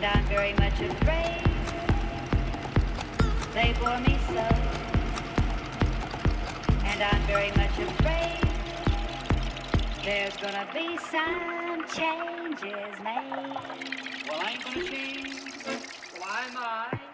and I'm very much afraid they bore me so. And I'm very much afraid there's gonna be some changes made. Well, I ain't gonna change. Why am I?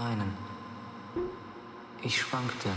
Beinen. Ich schwankte.